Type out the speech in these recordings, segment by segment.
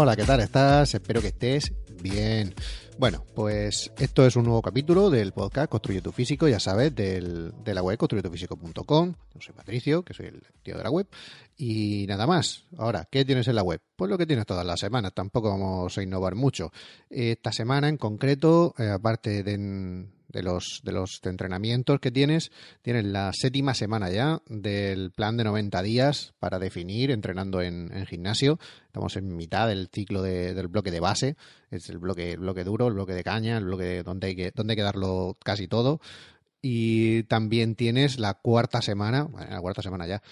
Hola, ¿qué tal estás? Espero que estés bien. Bueno, pues esto es un nuevo capítulo del podcast Construye tu Físico, ya sabes, del, de la web construyetufísico.com. Yo soy Patricio, que soy el tío de la web. Y nada más. Ahora, ¿qué tienes en la web? Pues lo que tienes todas las semanas. Tampoco vamos a innovar mucho. Esta semana en concreto, eh, aparte de, de los, de los entrenamientos que tienes, tienes la séptima semana ya del plan de 90 días para definir entrenando en, gimnasio. Estamos en mitad del ciclo del bloque de base, es el bloque, bloque duro, el bloque de caña, el bloque donde hay que, donde hay que darlo casi todo. Y también tienes la cuarta semana, la cuarta semana ya,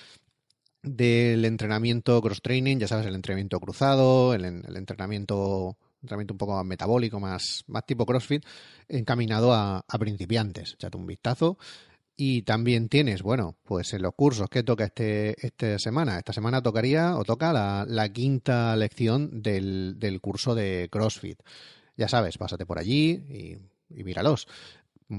del entrenamiento cross-training, ya sabes, el entrenamiento cruzado, el, el entrenamiento entrenamiento un poco más metabólico, más, más tipo CrossFit, encaminado a, principiantes. Echate un vistazo. Y también tienes, bueno, pues en los cursos que toca este, esta semana. Esta semana tocaría o toca la, quinta lección del, del, curso de CrossFit. Ya sabes, pásate por allí y, y míralos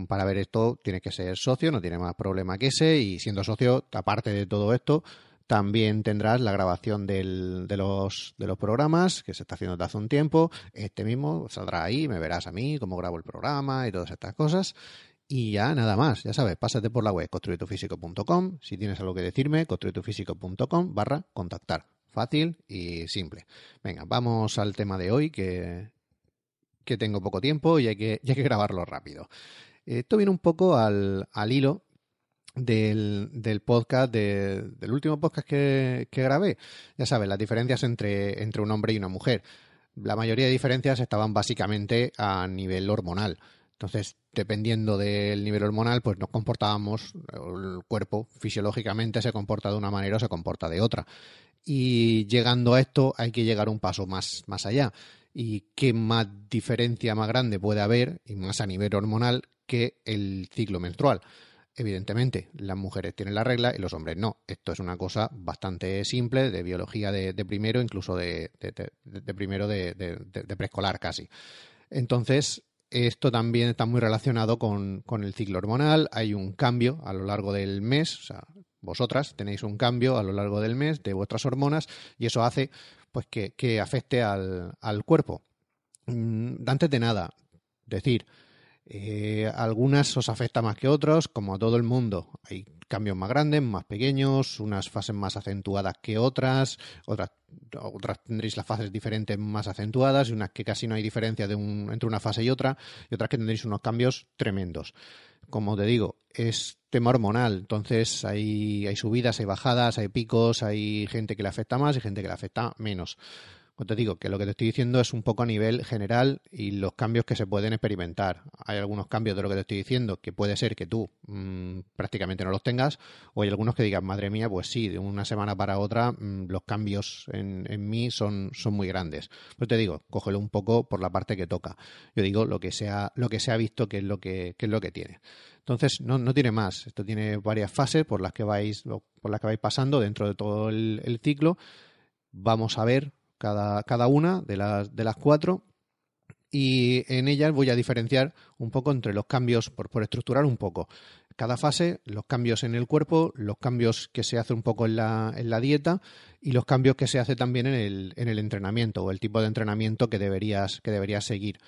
para ver esto tienes que ser socio, no tiene más problema que ese y siendo socio, aparte de todo esto, también tendrás la grabación de, los, de los programas que se está haciendo desde hace un tiempo. Este mismo saldrá ahí, me verás a mí, cómo grabo el programa y todas estas cosas. Y ya nada más, ya sabes, pásate por la web construyetufísico.com. Si tienes algo que decirme, construyetufísico.com barra contactar. Fácil y simple. Venga, vamos al tema de hoy que, que tengo poco tiempo y hay que, hay que grabarlo rápido. Esto viene un poco al, al hilo del, del podcast, del último podcast que, que, grabé. Ya sabes, las diferencias entre, entre un hombre y una mujer. La mayoría de diferencias estaban básicamente a nivel hormonal. Entonces, dependiendo del nivel hormonal, pues nos comportábamos, el cuerpo fisiológicamente se comporta de una manera o se comporta de otra. Y llegando a esto hay que llegar un paso más, más allá. ¿Y qué más diferencia más grande puede haber, y más a nivel hormonal, que el ciclo menstrual? Evidentemente, las mujeres tienen la regla y los hombres no. Esto es una cosa bastante simple, de biología de, primero, incluso de, primero de, preescolar casi. Entonces, esto también está muy relacionado con, el ciclo hormonal. Hay un cambio a lo largo del mes, o sea, vosotras tenéis un cambio a lo largo del mes de vuestras hormonas y eso hace pues que, afecte al, al cuerpo. Mm, antes de nada, decir, eh, algunas os afecta más que otras, como a todo el mundo. Hay cambios más grandes, más pequeños, unas fases más acentuadas que otras, otras, otras tendréis las fases diferentes más acentuadas y unas que casi no hay diferencia de un, entre una fase y otra, y otras que tendréis unos cambios tremendos. Como te digo, es tema hormonal, entonces hay, hay subidas, hay bajadas, hay picos, hay gente que le afecta más y gente que le afecta menos. Pues te digo que lo que te estoy diciendo es un poco a nivel general y los cambios que se pueden experimentar. Hay algunos cambios de lo que te estoy diciendo que puede ser que tú mm, prácticamente no los tengas, o hay algunos que digan, madre mía, pues sí, de una semana para otra mm, los cambios en, mí son, son muy grandes. Pues te digo, cógelo un poco por la parte que toca. Yo digo lo que se ha, lo que se ha visto que es lo que, es lo que tiene. Entonces, no, no, tiene más. Esto tiene varias fases por las que vais, por las que vais pasando dentro de todo el ciclo. Vamos a ver cada, cada una de las, de las cuatro y en ellas voy a diferenciar un poco entre los cambios, por, por, estructurar un poco. Cada fase, los cambios en el cuerpo, los cambios que se hace un poco en la, en la dieta y los cambios que se hace también en el, en el entrenamiento o el tipo de entrenamiento que deberías, que deberías seguir.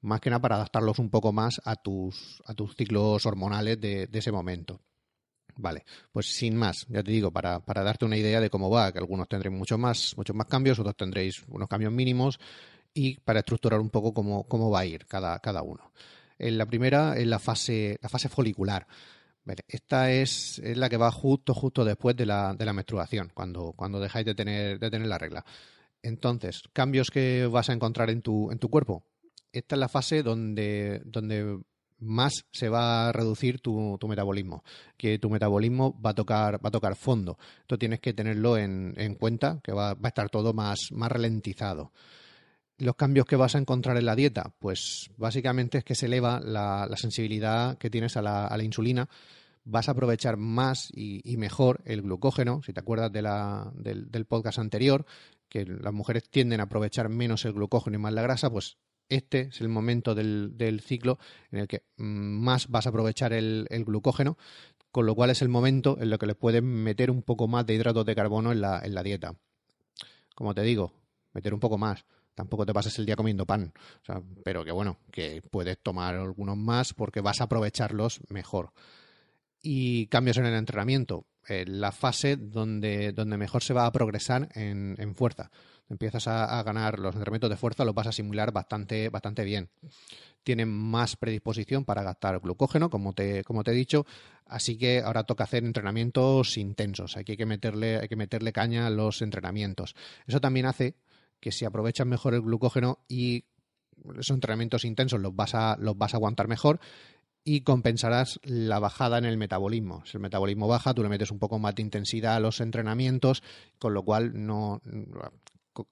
Más que nada para adaptarlos un poco más a tus, a tus ciclos hormonales de, de ese momento. Vale, pues sin más, ya te digo, para, para darte una idea de cómo va, que algunos tendréis mucho más, muchos más cambios, otros tendréis unos cambios mínimos y para estructurar un poco cómo, cómo va a ir cada, cada uno. En la primera es la fase, la fase folicular. esta es, es, la que va justo, justo después de la, de la menstruación, cuando, cuando dejáis de tener, de tener la regla. Entonces, cambios que vas a encontrar en tu, en tu cuerpo. Esta es la fase donde, donde más se va a reducir tu, metabolismo, que tu metabolismo va a tocar, va a tocar fondo. Esto tienes que tenerlo en, cuenta, que va, a estar todo más, más ralentizado. Los cambios que vas a encontrar en la dieta, pues básicamente es que se eleva la, sensibilidad que tienes a la, insulina, vas a aprovechar más y, mejor el glucógeno. Si te acuerdas de la, del, del, podcast anterior, que las mujeres tienden a aprovechar menos el glucógeno y más la grasa, pues este es el momento del, ciclo en el que mm, más vas a aprovechar el, glucógeno, con lo cual es el momento en el que le puedes meter un poco más de hidratos de carbono en la, dieta. Como te digo, meter un poco más. Tampoco te pases el día comiendo pan. pero que bueno, que puedes tomar algunos más porque vas a aprovecharlos mejor. Y cambios en el entrenamiento. La fase donde, donde mejor se va a progresar en, en fuerza. Empiezas a, ganar los entrenamientos de fuerza, los vas a simular bastante, bastante bien. Tienen más predisposición para gastar glucógeno, como te, como te he dicho, así que ahora toca hacer entrenamientos intensos. Hay que meterle, hay que meterle caña a los entrenamientos. Eso también hace que si aprovechas mejor el glucógeno y esos entrenamientos intensos los vas a, los vas a aguantar mejor y compensarás la bajada en el metabolismo. Si el metabolismo baja, tú le metes un poco más de intensidad a los entrenamientos, con lo cual no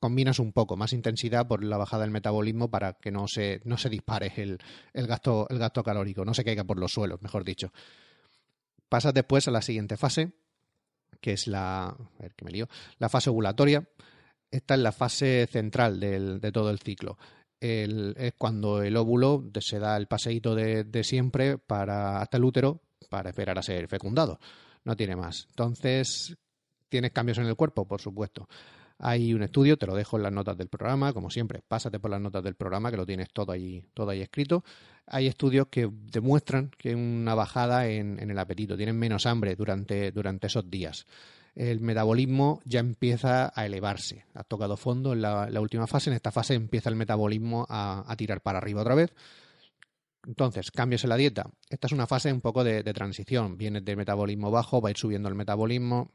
combinas un poco más intensidad por la bajada del metabolismo para que no se, no se dispare el, el, gasto, el gasto calórico, no se caiga por los suelos, mejor dicho. Pasas después a la siguiente fase, que es la, que me lío, la fase ovulatoria esta es la fase central de todo el ciclo. Es cuando el óvulo se da el paseíto de, siempre para, hasta el útero para esperar a ser fecundado. No tiene más. Entonces, ¿tienes cambios en el cuerpo? Por supuesto. Hay un estudio, te lo dejo en las notas del programa, como siempre, pásate por las notas del programa, que lo tienes todo ahí, todo ahí escrito. Hay estudios que demuestran que hay una bajada en, en el apetito, tienen menos hambre durante, durante esos días el metabolismo ya empieza a elevarse. Has tocado fondo en la, última fase. En esta fase empieza el metabolismo a, tirar para arriba otra vez. Entonces, cambios en la dieta. Esta es una fase un poco de, transición. Vienes de metabolismo bajo, va a ir subiendo el metabolismo,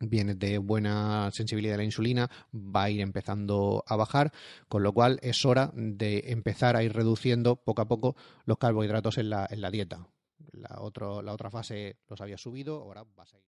vienes de buena sensibilidad a la insulina, va a ir empezando a bajar, con lo cual es hora de empezar a ir reduciendo poco a poco los carbohidratos en la, dieta. La, la otra fase los había subido, ahora vas a ir.